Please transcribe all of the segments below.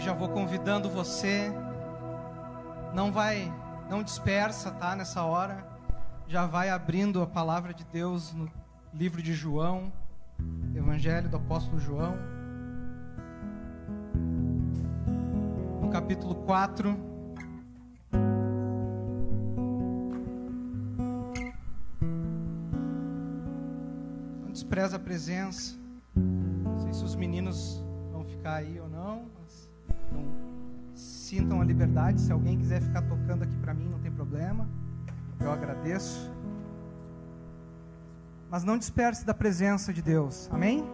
Já vou convidando você. Não vai, não dispersa, tá? Nessa hora. Já vai abrindo a palavra de Deus no livro de João, Evangelho do Apóstolo João. No capítulo 4. despreza a presença. Não sei se os meninos vão ficar aí ou não, sintam a liberdade. Se alguém quiser ficar tocando aqui para mim, não tem problema. Eu agradeço. Mas não disperse da presença de Deus. Amém?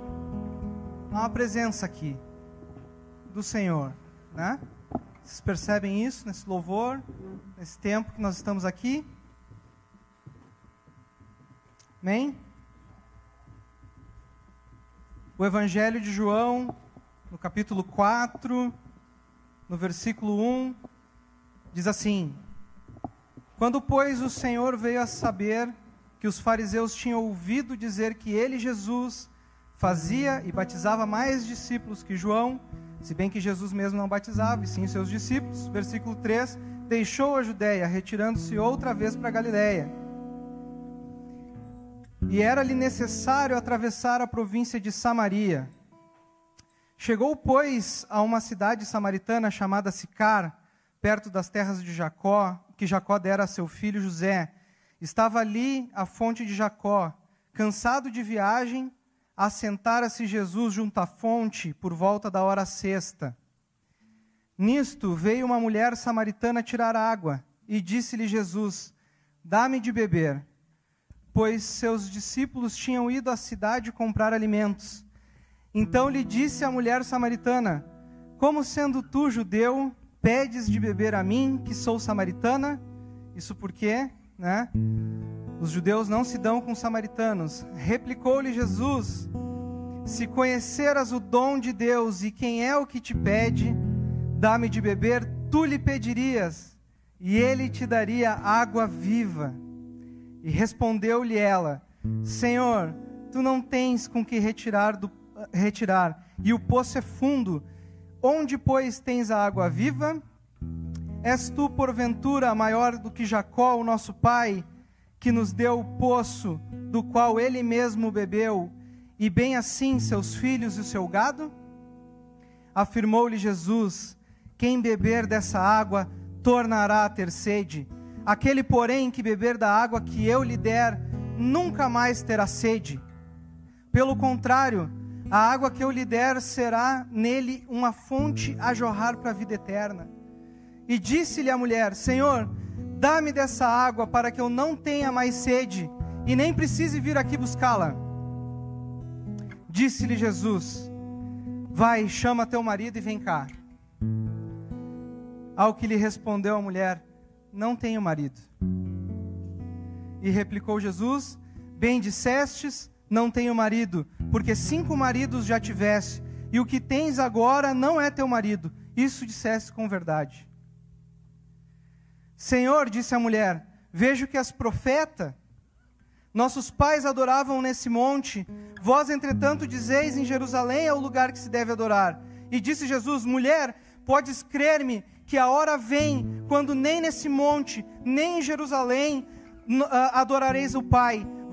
Há uma presença aqui do Senhor, né? Vocês percebem isso nesse louvor, nesse tempo que nós estamos aqui? Amém? o Evangelho de João, no capítulo 4, no versículo 1, diz assim: Quando, pois, o Senhor veio a saber que os fariseus tinham ouvido dizer que ele, Jesus, fazia e batizava mais discípulos que João, se bem que Jesus mesmo não batizava, e sim seus discípulos, versículo 3, deixou a Judéia, retirando-se outra vez para Galiléia e era-lhe necessário atravessar a província de Samaria. Chegou, pois, a uma cidade samaritana chamada Sicar, perto das terras de Jacó, que Jacó dera a seu filho José. Estava ali a fonte de Jacó. Cansado de viagem, assentara-se Jesus junto à fonte por volta da hora sexta. Nisto veio uma mulher samaritana tirar água, e disse-lhe Jesus: Dá-me de beber pois seus discípulos tinham ido à cidade comprar alimentos. Então lhe disse a mulher samaritana: Como sendo tu judeu, pedes de beber a mim, que sou samaritana? Isso porque, né? Os judeus não se dão com os samaritanos. Replicou-lhe Jesus: Se conheceras o dom de Deus e quem é o que te pede, dá-me de beber, tu lhe pedirias, e ele te daria água viva. E respondeu-lhe ela: Senhor, tu não tens com que retirar, do, retirar, e o poço é fundo. Onde, pois, tens a água viva? És tu, porventura, maior do que Jacó, o nosso pai, que nos deu o poço, do qual ele mesmo bebeu, e bem assim seus filhos e o seu gado? Afirmou-lhe Jesus: Quem beber dessa água tornará a ter sede Aquele, porém, que beber da água que eu lhe der, nunca mais terá sede. Pelo contrário, a água que eu lhe der será nele uma fonte a jorrar para a vida eterna. E disse-lhe a mulher: Senhor, dá-me dessa água para que eu não tenha mais sede e nem precise vir aqui buscá-la. Disse-lhe Jesus: Vai, chama teu marido e vem cá. Ao que lhe respondeu a mulher: não tenho marido. E replicou Jesus: Bem dissestes, não tenho marido, porque cinco maridos já tiveste, e o que tens agora não é teu marido. Isso disseste com verdade. Senhor, disse a mulher, vejo que és profeta. Nossos pais adoravam nesse monte, vós, entretanto, dizeis em Jerusalém é o lugar que se deve adorar. E disse Jesus: Mulher, podes crer-me que a hora vem quando nem nesse monte, nem em Jerusalém adorareis o Pai.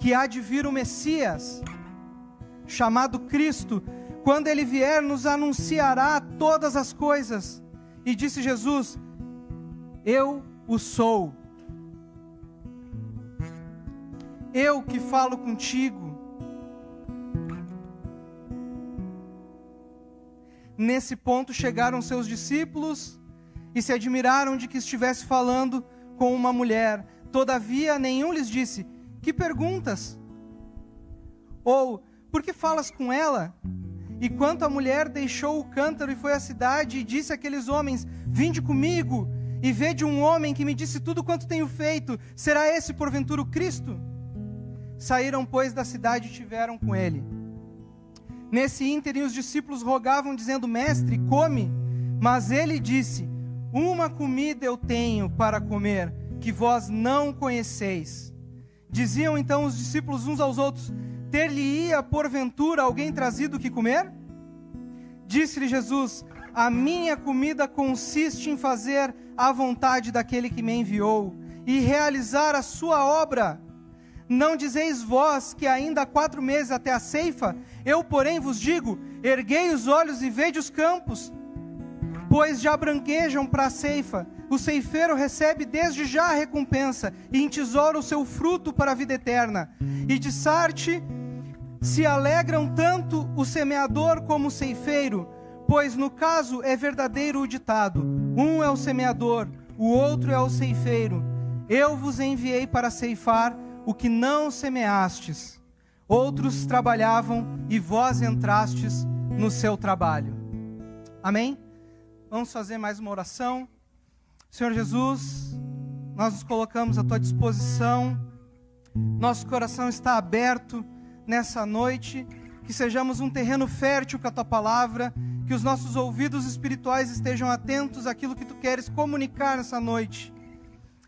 que há de vir o Messias, chamado Cristo, quando ele vier, nos anunciará todas as coisas. E disse Jesus: Eu o sou. Eu que falo contigo. Nesse ponto chegaram seus discípulos e se admiraram de que estivesse falando com uma mulher. Todavia, nenhum lhes disse: Que perguntas? Ou, por que falas com ela? E quanto a mulher deixou o cântaro e foi à cidade e disse àqueles homens: Vinde comigo e vede um homem que me disse tudo quanto tenho feito. Será esse porventura o Cristo? Saíram, pois, da cidade e tiveram com ele. Nesse ínterim, os discípulos rogavam, dizendo: Mestre, come. Mas ele disse: Uma comida eu tenho para comer, que vós não conheceis. Diziam então os discípulos uns aos outros: ter-lhe-ia porventura alguém trazido que comer? Disse-lhe Jesus: A minha comida consiste em fazer a vontade daquele que me enviou e realizar a sua obra. Não dizeis vós que ainda há quatro meses até a ceifa? Eu, porém, vos digo: erguei os olhos e vede os campos, pois já branquejam para a ceifa. O ceifeiro recebe desde já a recompensa e entesoura o seu fruto para a vida eterna. E de Sarte se alegram tanto o semeador como o ceifeiro, pois no caso é verdadeiro o ditado: um é o semeador, o outro é o ceifeiro. Eu vos enviei para ceifar o que não semeastes. Outros trabalhavam e vós entrastes no seu trabalho. Amém? Vamos fazer mais uma oração. Senhor Jesus, nós nos colocamos à tua disposição. Nosso coração está aberto nessa noite, que sejamos um terreno fértil com a tua palavra, que os nossos ouvidos espirituais estejam atentos àquilo que tu queres comunicar nessa noite.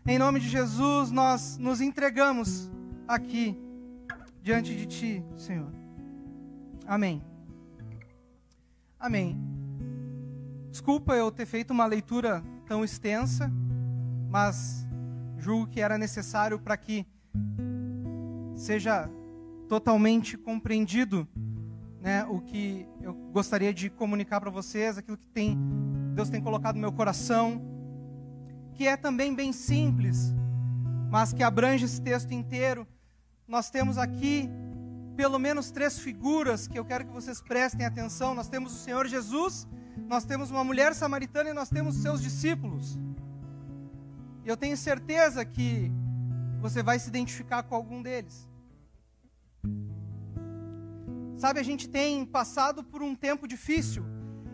Em nome de Jesus, nós nos entregamos aqui diante de ti, Senhor. Amém. Amém. Desculpa eu ter feito uma leitura tão extensa, mas julgo que era necessário para que seja totalmente compreendido né, o que eu gostaria de comunicar para vocês, aquilo que tem, Deus tem colocado no meu coração, que é também bem simples, mas que abrange esse texto inteiro. Nós temos aqui pelo menos três figuras que eu quero que vocês prestem atenção. Nós temos o Senhor Jesus, nós temos uma mulher samaritana e nós temos seus discípulos. E eu tenho certeza que você vai se identificar com algum deles. Sabe, a gente tem passado por um tempo difícil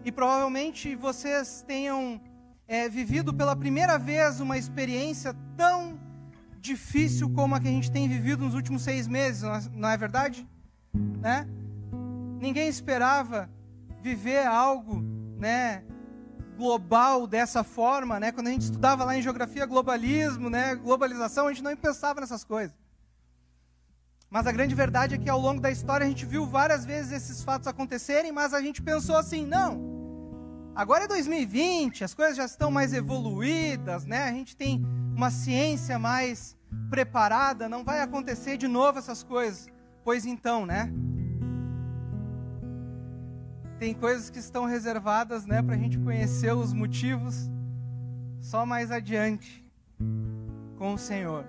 e provavelmente vocês tenham é, vivido pela primeira vez uma experiência tão difícil como a que a gente tem vivido nos últimos seis meses, não é, é verdade? Né? Ninguém esperava viver algo, né, global dessa forma, né? Quando a gente estudava lá em geografia globalismo, né, globalização, a gente não pensava nessas coisas. Mas a grande verdade é que ao longo da história a gente viu várias vezes esses fatos acontecerem, mas a gente pensou assim: não, agora é 2020, as coisas já estão mais evoluídas, né? A gente tem uma ciência mais preparada, não vai acontecer de novo essas coisas. Pois então, né? Tem coisas que estão reservadas, né, para a gente conhecer os motivos só mais adiante com o Senhor.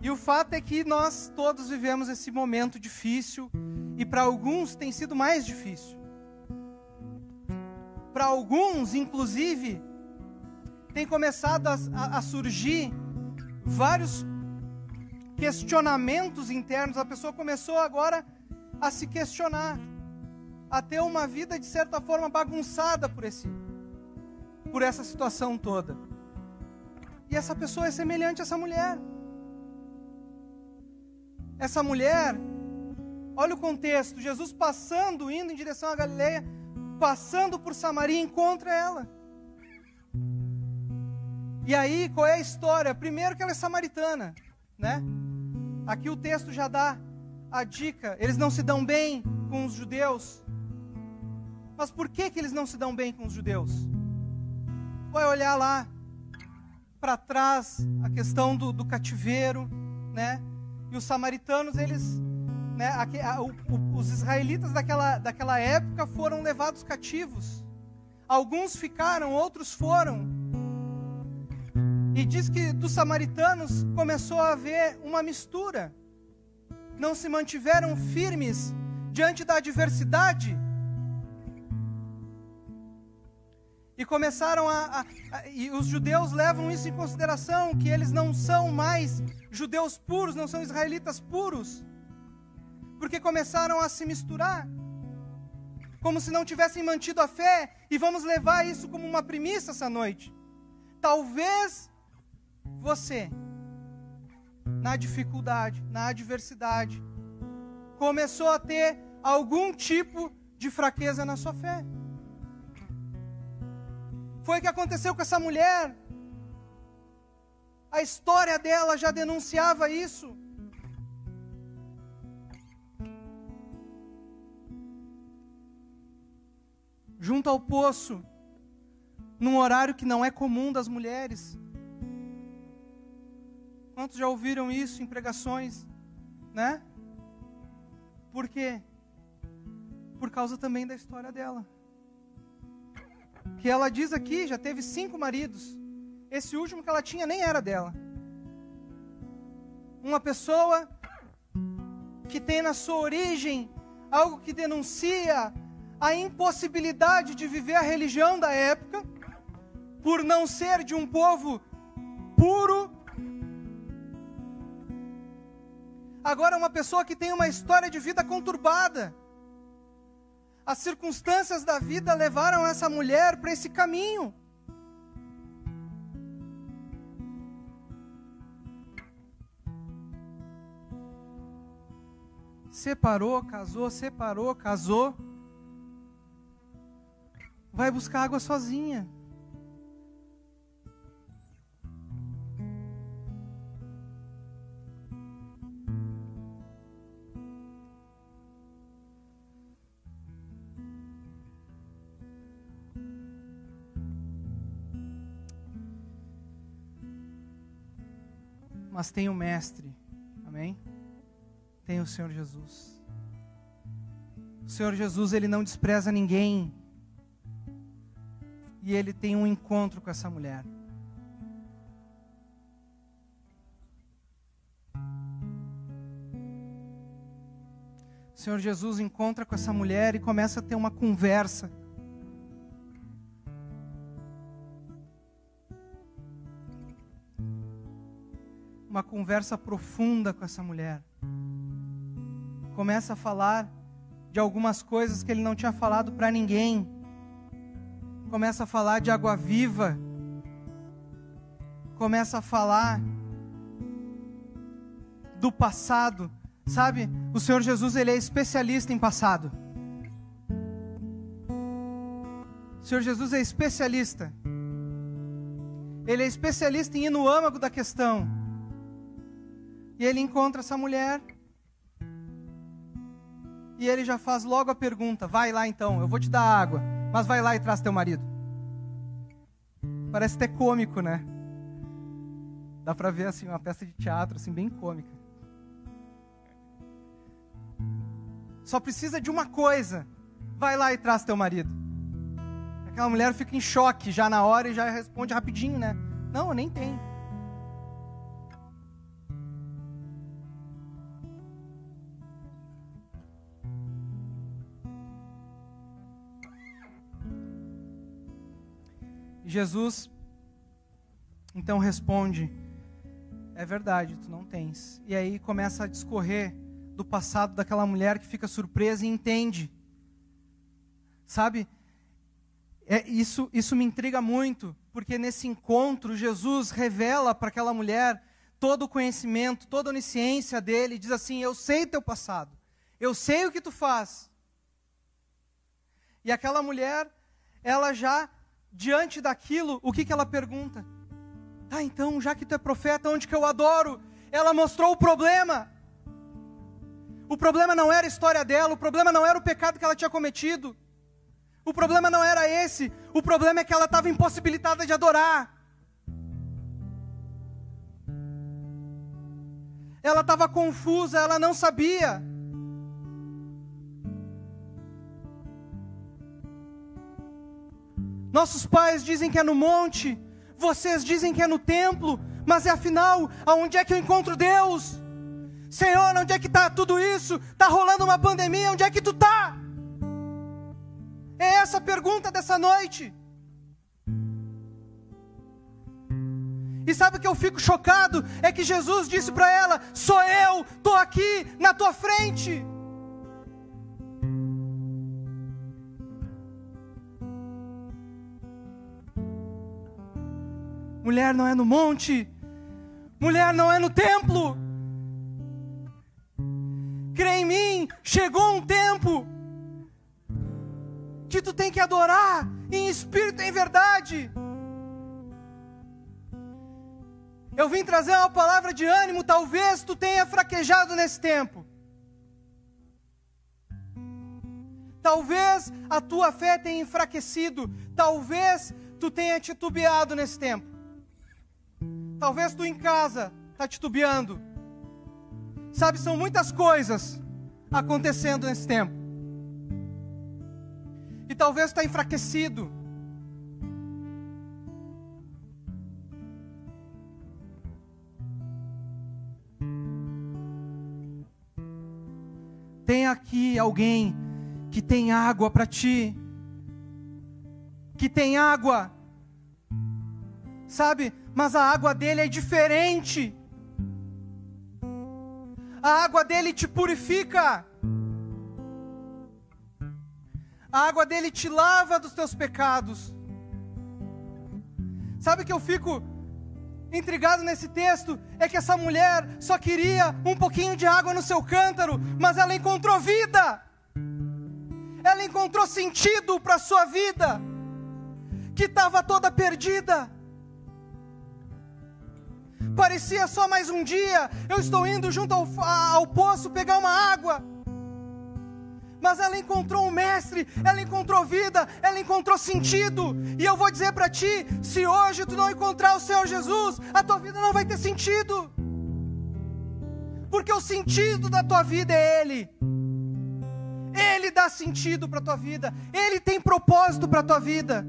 E o fato é que nós todos vivemos esse momento difícil e para alguns tem sido mais difícil. Para alguns, inclusive, tem começado a, a, a, surgir vários questionamentos internos. A pessoa começou agora a se questionar, a ter uma vida de certa forma bagunçada por esse, por essa situação toda. E essa pessoa é semelhante a essa mulher. Essa mulher, olha o contexto: Jesus passando, indo em direção à Galileia, passando por Samaria, encontra ela. E aí, qual é a história? Primeiro que ela é samaritana, né? Aqui o texto já dá a dica, eles não se dão bem com os judeus. Mas por que, que eles não se dão bem com os judeus? Vai olhar lá para trás a questão do, do cativeiro, né? E os samaritanos, eles, né, aqui, a, o, o, os israelitas daquela, daquela época foram levados cativos. Alguns ficaram, outros foram. E diz que dos samaritanos começou a haver uma mistura. Não se mantiveram firmes diante da adversidade. E começaram a, a, a, E os judeus levam isso em consideração, que eles não são mais judeus puros, não são israelitas puros. porque começaram a se misturar, como se não tivessem mantido a fé, e vamos levar isso como uma premissa essa noite. Talvez você, na dificuldade, na adversidade, começou a ter algum tipo de fraqueza na sua fé. Foi o que aconteceu com essa mulher. A história dela já denunciava isso. Junto ao poço, num horário que não é comum das mulheres. Quantos já ouviram isso em pregações, né? Por quê? Por causa também da história dela. Que ela diz aqui, já teve cinco maridos. Esse último que ela tinha nem era dela. Uma pessoa que tem na sua origem algo que denuncia a impossibilidade de viver a religião da época, por não ser de um povo puro. Agora, uma pessoa que tem uma história de vida conturbada. As circunstâncias da vida levaram essa mulher para esse caminho. Separou, casou, separou, casou. Vai buscar água sozinha. Mas tem o Mestre, amém? Tem o Senhor Jesus. O Senhor Jesus, ele não despreza ninguém, e ele tem um encontro com essa mulher. O Senhor Jesus encontra com essa mulher e começa a ter uma conversa. Conversa profunda com essa mulher. Começa a falar de algumas coisas que ele não tinha falado para ninguém. Começa a falar de água viva. Começa a falar do passado. Sabe, o Senhor Jesus ele é especialista em passado. O Senhor Jesus é especialista. Ele é especialista em ir no âmago da questão. E ele encontra essa mulher. E ele já faz logo a pergunta: Vai lá então, eu vou te dar água, mas vai lá e traz teu marido. Parece até cômico, né? Dá pra ver assim uma peça de teatro assim bem cômica. Só precisa de uma coisa. Vai lá e traz teu marido. Aquela mulher fica em choque já na hora e já responde rapidinho, né? Não, eu nem tenho. Jesus então responde: É verdade, tu não tens. E aí começa a discorrer do passado daquela mulher que fica surpresa e entende. Sabe? É, isso, isso me intriga muito, porque nesse encontro Jesus revela para aquela mulher todo o conhecimento, toda a onisciência dele, e diz assim: Eu sei teu passado, eu sei o que tu faz. E aquela mulher, ela já diante daquilo, o que, que ela pergunta? Tá, então, já que tu é profeta, onde que eu adoro? Ela mostrou o problema. O problema não era a história dela, o problema não era o pecado que ela tinha cometido. O problema não era esse, o problema é que ela estava impossibilitada de adorar. Ela estava confusa, ela não sabia. Nossos pais dizem que é no monte, vocês dizem que é no templo, mas é afinal, aonde é que eu encontro Deus? Senhor, onde é que está tudo isso? Está rolando uma pandemia, onde é que tu está? É essa a pergunta dessa noite. E sabe o que eu fico chocado? É que Jesus disse para ela: Sou eu, estou aqui na tua frente. Mulher não é no monte, mulher não é no templo. Crê em mim, chegou um tempo que tu tem que adorar em espírito e em verdade. Eu vim trazer uma palavra de ânimo, talvez tu tenha fraquejado nesse tempo. Talvez a tua fé tenha enfraquecido, talvez tu tenha titubeado nesse tempo. Talvez tu em casa está titubeando. Sabe, são muitas coisas acontecendo nesse tempo. E talvez está enfraquecido. Tem aqui alguém que tem água para ti, que tem água, sabe? Mas a água dele é diferente. A água dele te purifica. A água dele te lava dos teus pecados. Sabe que eu fico intrigado nesse texto? É que essa mulher só queria um pouquinho de água no seu cântaro, mas ela encontrou vida. Ela encontrou sentido para a sua vida, que estava toda perdida. Parecia só mais um dia. Eu estou indo junto ao, ao poço pegar uma água. Mas ela encontrou um mestre, ela encontrou vida, ela encontrou sentido. E eu vou dizer para ti: se hoje tu não encontrar o Senhor Jesus, a tua vida não vai ter sentido. Porque o sentido da tua vida é Ele. Ele dá sentido para a tua vida, Ele tem propósito para a tua vida.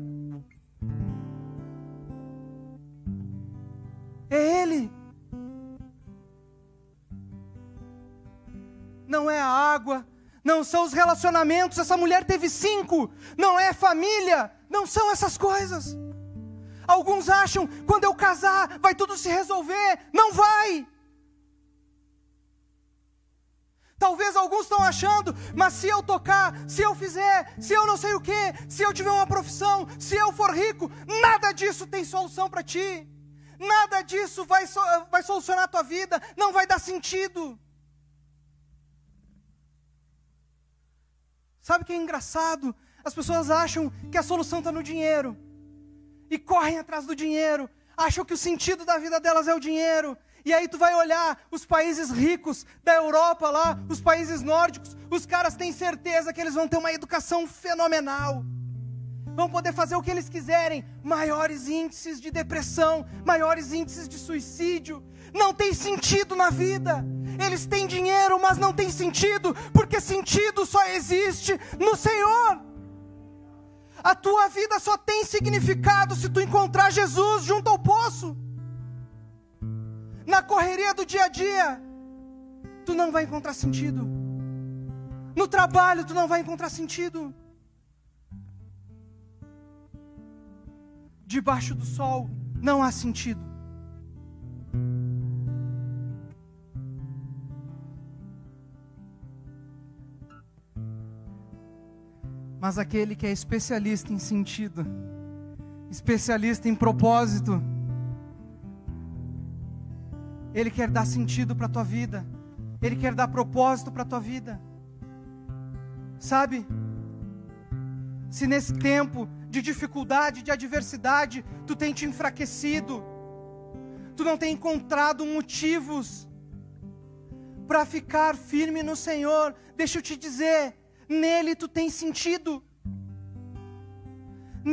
É Ele. Não é a água, não são os relacionamentos. Essa mulher teve cinco, não é família, não são essas coisas. Alguns acham, quando eu casar, vai tudo se resolver. Não vai. Talvez alguns estão achando, mas se eu tocar, se eu fizer, se eu não sei o que, se eu tiver uma profissão, se eu for rico, nada disso tem solução para ti. Nada disso vai, vai solucionar a tua vida, não vai dar sentido. Sabe o que é engraçado? As pessoas acham que a solução está no dinheiro e correm atrás do dinheiro, acham que o sentido da vida delas é o dinheiro. E aí tu vai olhar os países ricos da Europa lá, os países nórdicos, os caras têm certeza que eles vão ter uma educação fenomenal vão poder fazer o que eles quiserem. Maiores índices de depressão, maiores índices de suicídio. Não tem sentido na vida. Eles têm dinheiro, mas não tem sentido, porque sentido só existe no Senhor. A tua vida só tem significado se tu encontrar Jesus junto ao poço. Na correria do dia a dia, tu não vai encontrar sentido. No trabalho, tu não vai encontrar sentido. Debaixo do sol não há sentido. Mas aquele que é especialista em sentido, especialista em propósito, ele quer dar sentido para a tua vida, ele quer dar propósito para a tua vida. Sabe? Se nesse tempo de dificuldade, de adversidade, tu tem te enfraquecido, tu não tem encontrado motivos para ficar firme no Senhor, deixa eu te dizer, nele tu tem sentido,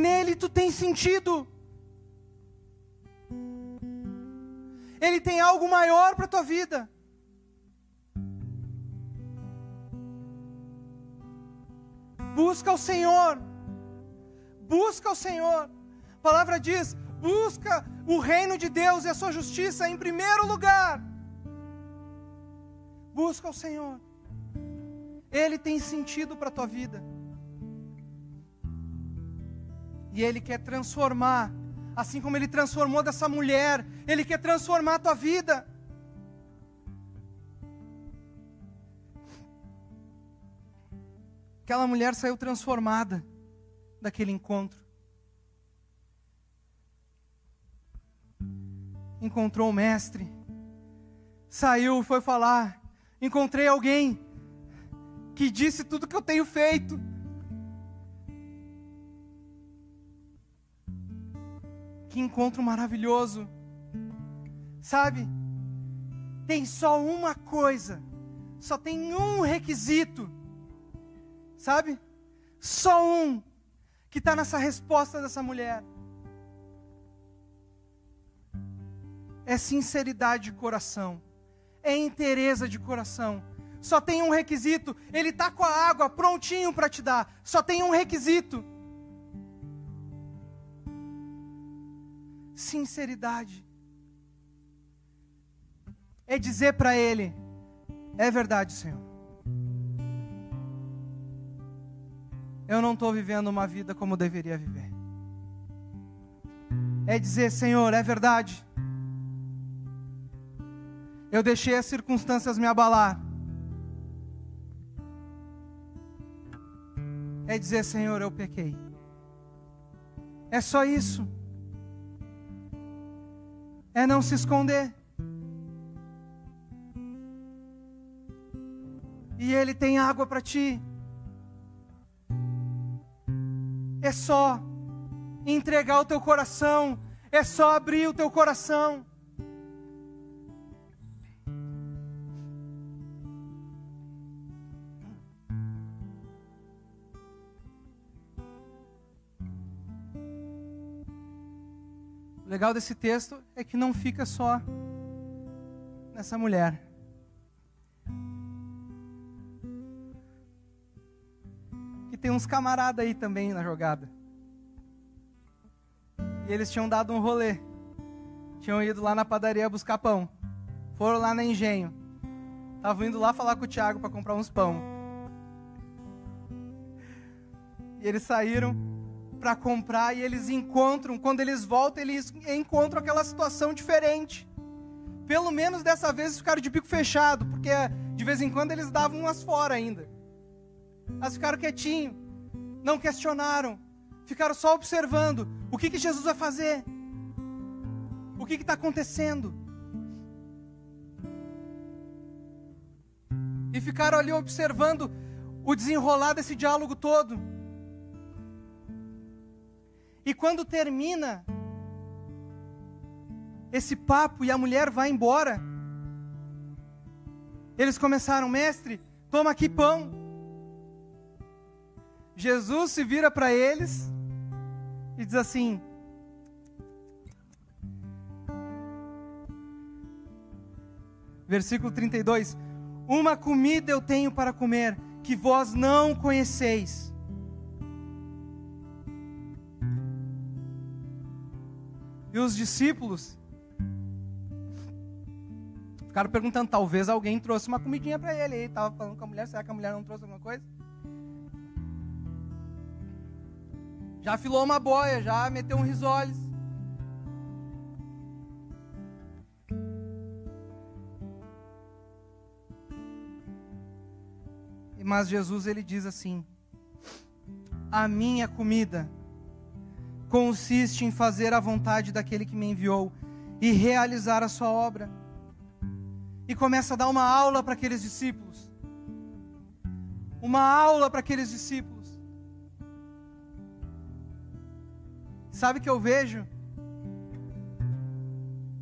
nele tu tem sentido. Ele tem algo maior para a tua vida. Busca o Senhor busca o Senhor. A palavra diz: busca o reino de Deus e a sua justiça em primeiro lugar. Busca o Senhor. Ele tem sentido para a tua vida. E Ele quer transformar, assim como Ele transformou dessa mulher, Ele quer transformar a tua vida. Aquela mulher saiu transformada daquele encontro. encontrou o mestre, saiu, foi falar, encontrei alguém que disse tudo que eu tenho feito. Que encontro maravilhoso. Sabe? Tem só uma coisa, só tem um requisito. Sabe? Só um que está nessa resposta dessa mulher. É sinceridade de coração, é interesa de coração. Só tem um requisito, ele está com a água prontinho para te dar. Só tem um requisito: sinceridade. É dizer para ele: é verdade, Senhor. Eu não estou vivendo uma vida como deveria viver. É dizer, Senhor, é verdade. Eu deixei as circunstâncias me abalar. É dizer, Senhor, eu pequei. É só isso. É não se esconder. E Ele tem água para ti. É só entregar o teu coração, é só abrir o teu coração. O legal desse texto é que não fica só nessa mulher. Tem uns camaradas aí também na jogada. E eles tinham dado um rolê. Tinham ido lá na padaria buscar pão. Foram lá na engenho. Estavam indo lá falar com o Thiago para comprar uns pão. E eles saíram para comprar e eles encontram, quando eles voltam, eles encontram aquela situação diferente. Pelo menos dessa vez ficaram de bico fechado, porque de vez em quando eles davam umas fora ainda. Elas ficaram quietinho, não questionaram, ficaram só observando o que, que Jesus vai fazer, o que está acontecendo. E ficaram ali observando o desenrolar desse diálogo todo. E quando termina esse papo e a mulher vai embora, eles começaram, mestre, toma aqui pão. Jesus se vira para eles e diz assim: Versículo 32: Uma comida eu tenho para comer que vós não conheceis. E os discípulos ficaram perguntando, talvez alguém trouxe uma comidinha para ele. Ele estava falando com a mulher, será que a mulher não trouxe alguma coisa? Já afilou uma boia, já meteu um risoles. Mas Jesus ele diz assim: A minha comida consiste em fazer a vontade daquele que me enviou e realizar a sua obra. E começa a dar uma aula para aqueles discípulos. Uma aula para aqueles discípulos. Sabe o que eu vejo?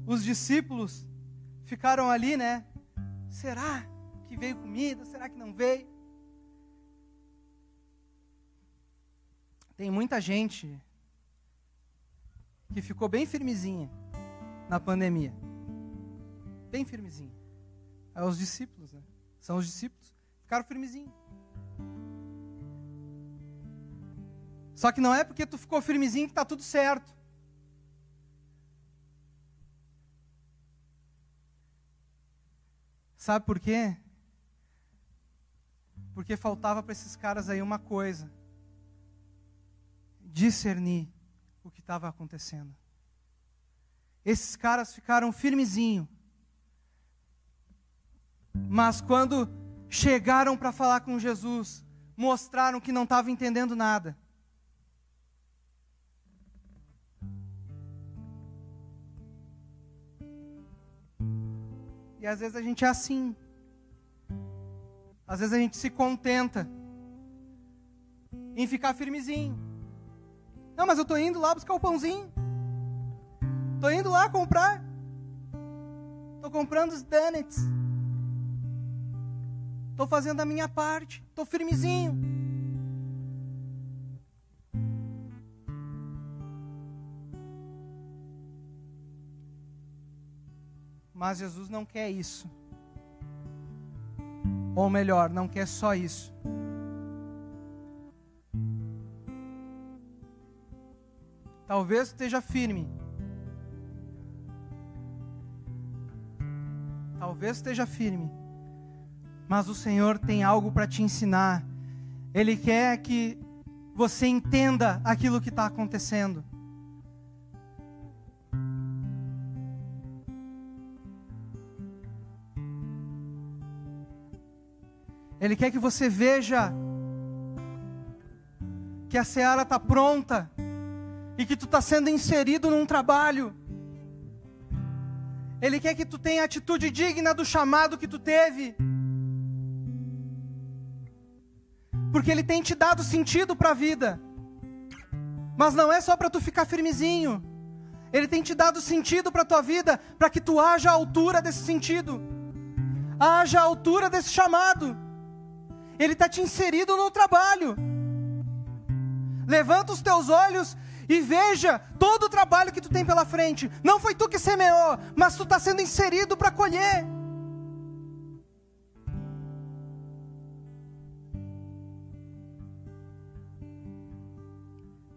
Os discípulos ficaram ali, né? Será que veio comida? Será que não veio? Tem muita gente que ficou bem firmezinha na pandemia. Bem firmezinha. É os discípulos, né? São os discípulos. Ficaram firmezinhos. Só que não é porque tu ficou firmezinho que está tudo certo. Sabe por quê? Porque faltava para esses caras aí uma coisa: discernir o que estava acontecendo. Esses caras ficaram firmezinho. Mas quando chegaram para falar com Jesus, mostraram que não estavam entendendo nada. E às vezes a gente é assim. Às vezes a gente se contenta em ficar firmezinho. Não, mas eu estou indo lá buscar o pãozinho. Estou indo lá comprar. Estou comprando os donuts. Estou fazendo a minha parte. Estou firmezinho. Mas Jesus não quer isso. Ou melhor, não quer só isso. Talvez esteja firme. Talvez esteja firme. Mas o Senhor tem algo para te ensinar. Ele quer que você entenda aquilo que está acontecendo. Ele quer que você veja que a seara está pronta e que tu está sendo inserido num trabalho. Ele quer que tu tenha atitude digna do chamado que tu teve. Porque Ele tem te dado sentido para a vida. Mas não é só para tu ficar firmezinho. Ele tem te dado sentido para a tua vida, para que tu haja a altura desse sentido. Haja a altura desse chamado. Ele está te inserido no trabalho. Levanta os teus olhos e veja todo o trabalho que tu tem pela frente. Não foi tu que semeou, mas tu está sendo inserido para colher.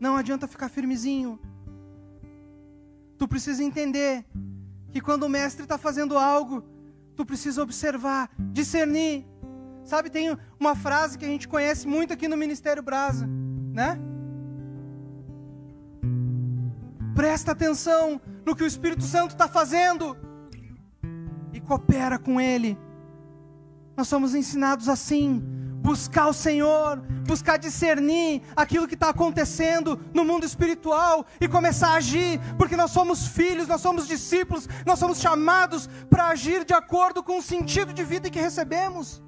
Não adianta ficar firmezinho. Tu precisa entender que quando o mestre está fazendo algo, tu precisa observar, discernir. Sabe, tem uma frase que a gente conhece muito aqui no Ministério Brasa, né? Presta atenção no que o Espírito Santo está fazendo e coopera com Ele. Nós somos ensinados assim: buscar o Senhor, buscar discernir aquilo que está acontecendo no mundo espiritual e começar a agir, porque nós somos filhos, nós somos discípulos, nós somos chamados para agir de acordo com o sentido de vida que recebemos.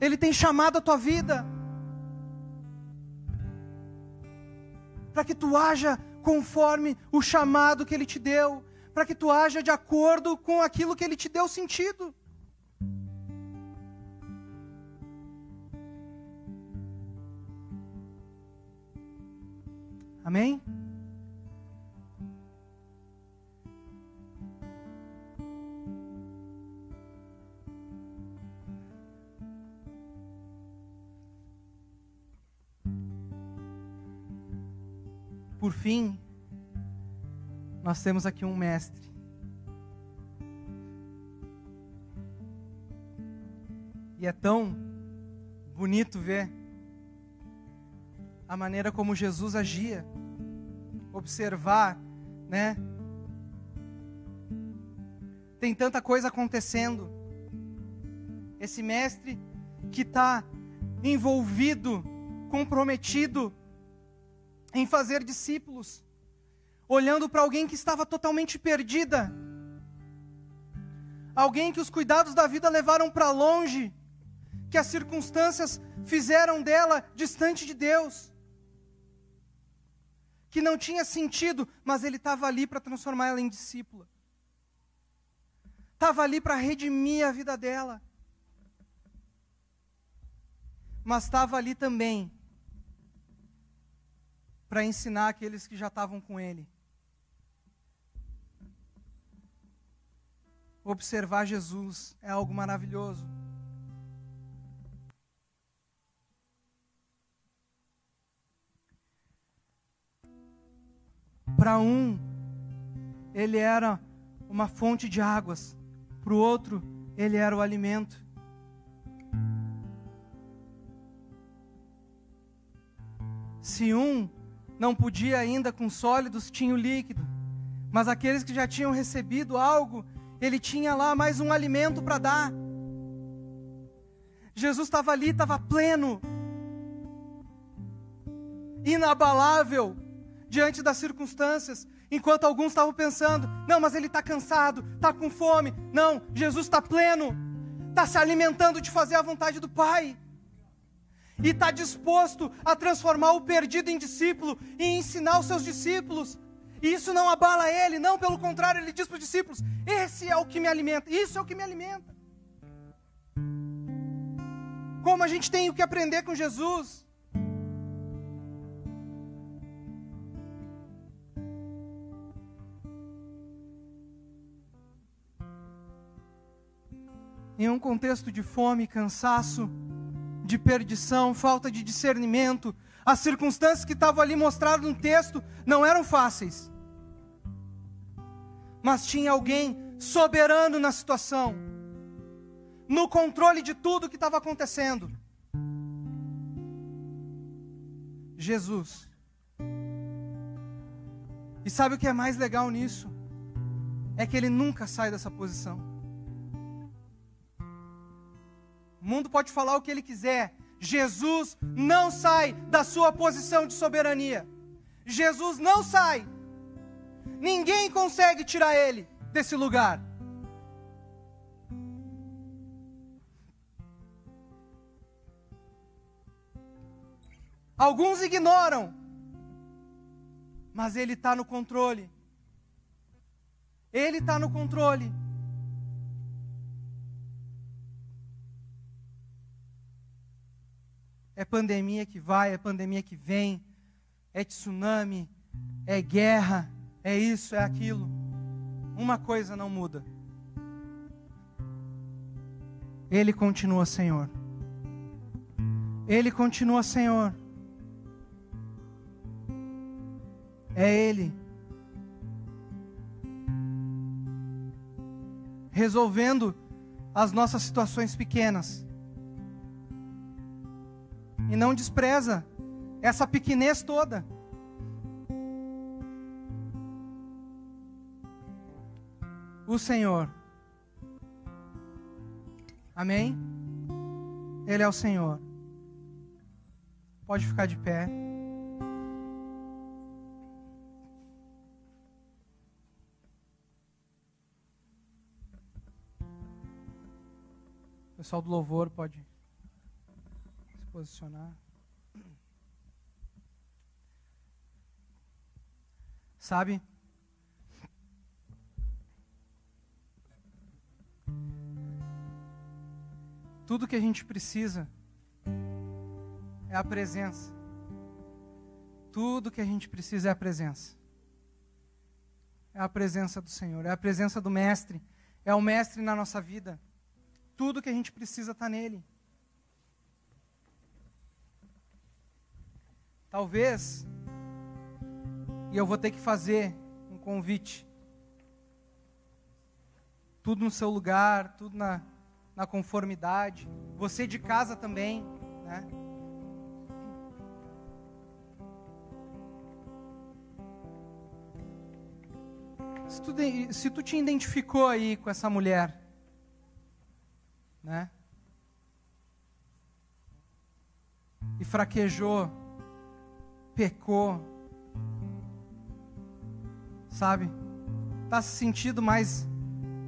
Ele tem chamado a tua vida para que tu haja conforme o chamado que Ele te deu, para que tu haja de acordo com aquilo que Ele te deu sentido. Amém? Por fim, nós temos aqui um mestre. E é tão bonito ver a maneira como Jesus agia, observar, né? Tem tanta coisa acontecendo. Esse mestre que está envolvido, comprometido em fazer discípulos, olhando para alguém que estava totalmente perdida, alguém que os cuidados da vida levaram para longe, que as circunstâncias fizeram dela distante de Deus, que não tinha sentido, mas ele estava ali para transformar ela em discípula, estava ali para redimir a vida dela, mas estava ali também para ensinar aqueles que já estavam com ele. Observar Jesus é algo maravilhoso. Para um, ele era uma fonte de águas, para o outro, ele era o alimento. Se um não podia ainda com sólidos, tinha o líquido. Mas aqueles que já tinham recebido algo, ele tinha lá mais um alimento para dar. Jesus estava ali, estava pleno, inabalável diante das circunstâncias, Enquanto alguns estavam pensando, não, mas ele está cansado, está com fome. Não, Jesus está pleno, está se alimentando de fazer a vontade do Pai. E está disposto a transformar o perdido em discípulo e ensinar os seus discípulos. E isso não abala ele, não, pelo contrário, ele diz para os discípulos: Esse é o que me alimenta, isso é o que me alimenta. Como a gente tem o que aprender com Jesus. Em um contexto de fome, cansaço, de perdição, falta de discernimento, as circunstâncias que estavam ali mostradas no texto não eram fáceis. Mas tinha alguém soberano na situação no controle de tudo que estava acontecendo. Jesus. E sabe o que é mais legal nisso? É que ele nunca sai dessa posição. O mundo pode falar o que ele quiser, Jesus não sai da sua posição de soberania. Jesus não sai. Ninguém consegue tirar ele desse lugar. Alguns ignoram, mas Ele está no controle. Ele está no controle. É pandemia que vai, é pandemia que vem, é tsunami, é guerra, é isso, é aquilo. Uma coisa não muda. Ele continua Senhor. Ele continua Senhor. É Ele. Resolvendo as nossas situações pequenas. E não despreza essa pequenez toda. O Senhor. Amém? Ele é o Senhor. Pode ficar de pé. pessoal do louvor pode posicionar. Sabe? Tudo que a gente precisa é a presença. Tudo que a gente precisa é a presença. É a presença do Senhor, é a presença do Mestre, é o Mestre na nossa vida. Tudo que a gente precisa está nele. Talvez, e eu vou ter que fazer um convite. Tudo no seu lugar, tudo na, na conformidade. Você de casa também, né? Se tu, se tu te identificou aí com essa mulher, né? E fraquejou, pecou, sabe? Está se sentindo mais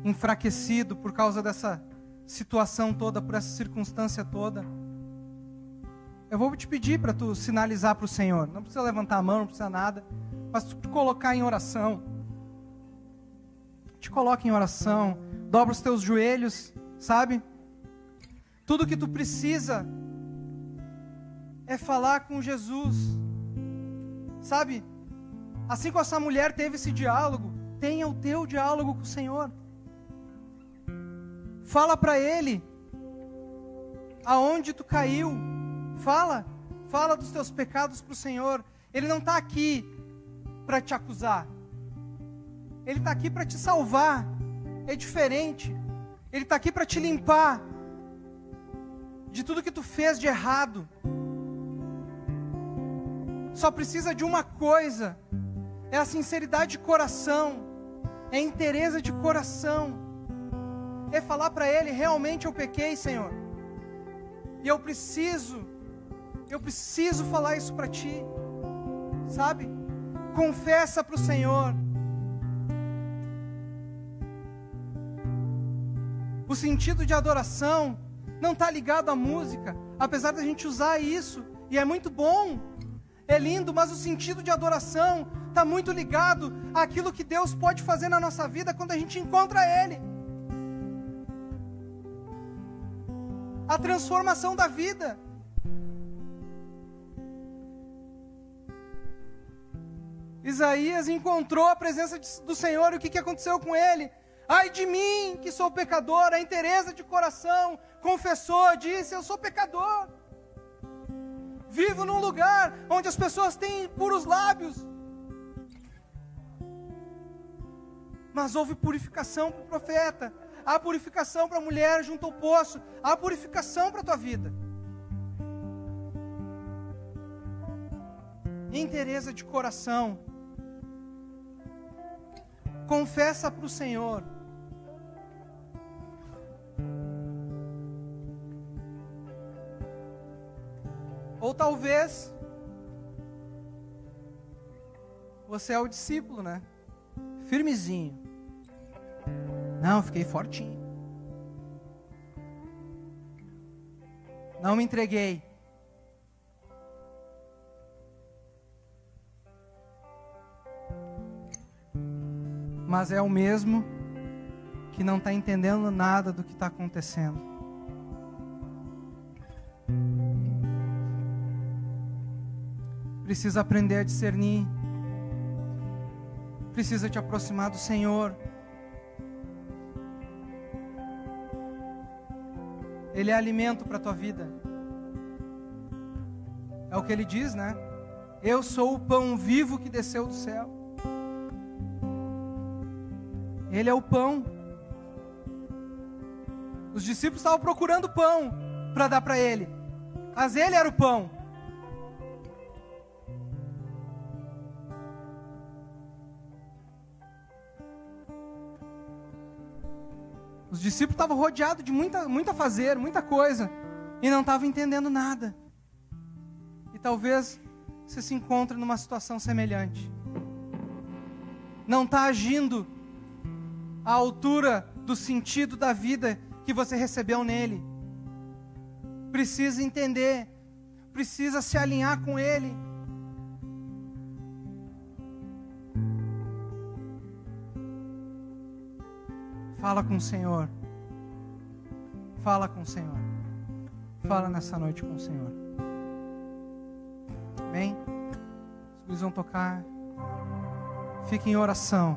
enfraquecido por causa dessa situação toda, por essa circunstância toda. Eu vou te pedir para tu sinalizar para o Senhor. Não precisa levantar a mão, não precisa nada, mas tu te colocar em oração. Te coloca em oração, dobra os teus joelhos, sabe? Tudo que tu precisa é falar com Jesus. Sabe? Assim como essa mulher teve esse diálogo, tenha o teu diálogo com o Senhor. Fala para Ele aonde tu caiu. Fala, fala dos teus pecados para o Senhor. Ele não está aqui para te acusar. Ele está aqui para te salvar. É diferente. Ele está aqui para te limpar de tudo que tu fez de errado só precisa de uma coisa: é a sinceridade de coração, é a interesa de coração, é falar para Ele: realmente eu pequei, Senhor, e eu preciso, eu preciso falar isso para Ti, sabe? Confessa para o Senhor. O sentido de adoração não está ligado à música, apesar da gente usar isso, e é muito bom é lindo, mas o sentido de adoração está muito ligado àquilo que Deus pode fazer na nossa vida quando a gente encontra Ele. A transformação da vida. Isaías encontrou a presença do Senhor e o que, que aconteceu com ele? Ai de mim, que sou pecador, a inteireza de coração, confessou, disse: Eu sou pecador. Vivo num lugar onde as pessoas têm puros lábios. Mas houve purificação para o profeta, há purificação para a mulher junto ao poço, há purificação para a tua vida. Inteireza de coração. Confessa para o Senhor. Ou talvez você é o discípulo, né? Firmezinho. Não, fiquei fortinho. Não me entreguei. Mas é o mesmo que não está entendendo nada do que está acontecendo. Precisa aprender a discernir. Precisa te aproximar do Senhor. Ele é alimento para a tua vida. É o que ele diz, né? Eu sou o pão vivo que desceu do céu. Ele é o pão. Os discípulos estavam procurando pão para dar para ele, mas ele era o pão. Discípulos estavam rodeados de muita, muita fazer, muita coisa, e não estavam entendendo nada. E talvez você se encontre numa situação semelhante. Não está agindo à altura do sentido da vida que você recebeu nele. Precisa entender, precisa se alinhar com ele. Fala com o Senhor. Fala com o Senhor. Fala nessa noite com o Senhor. Amém? Os vão tocar. Fique em oração.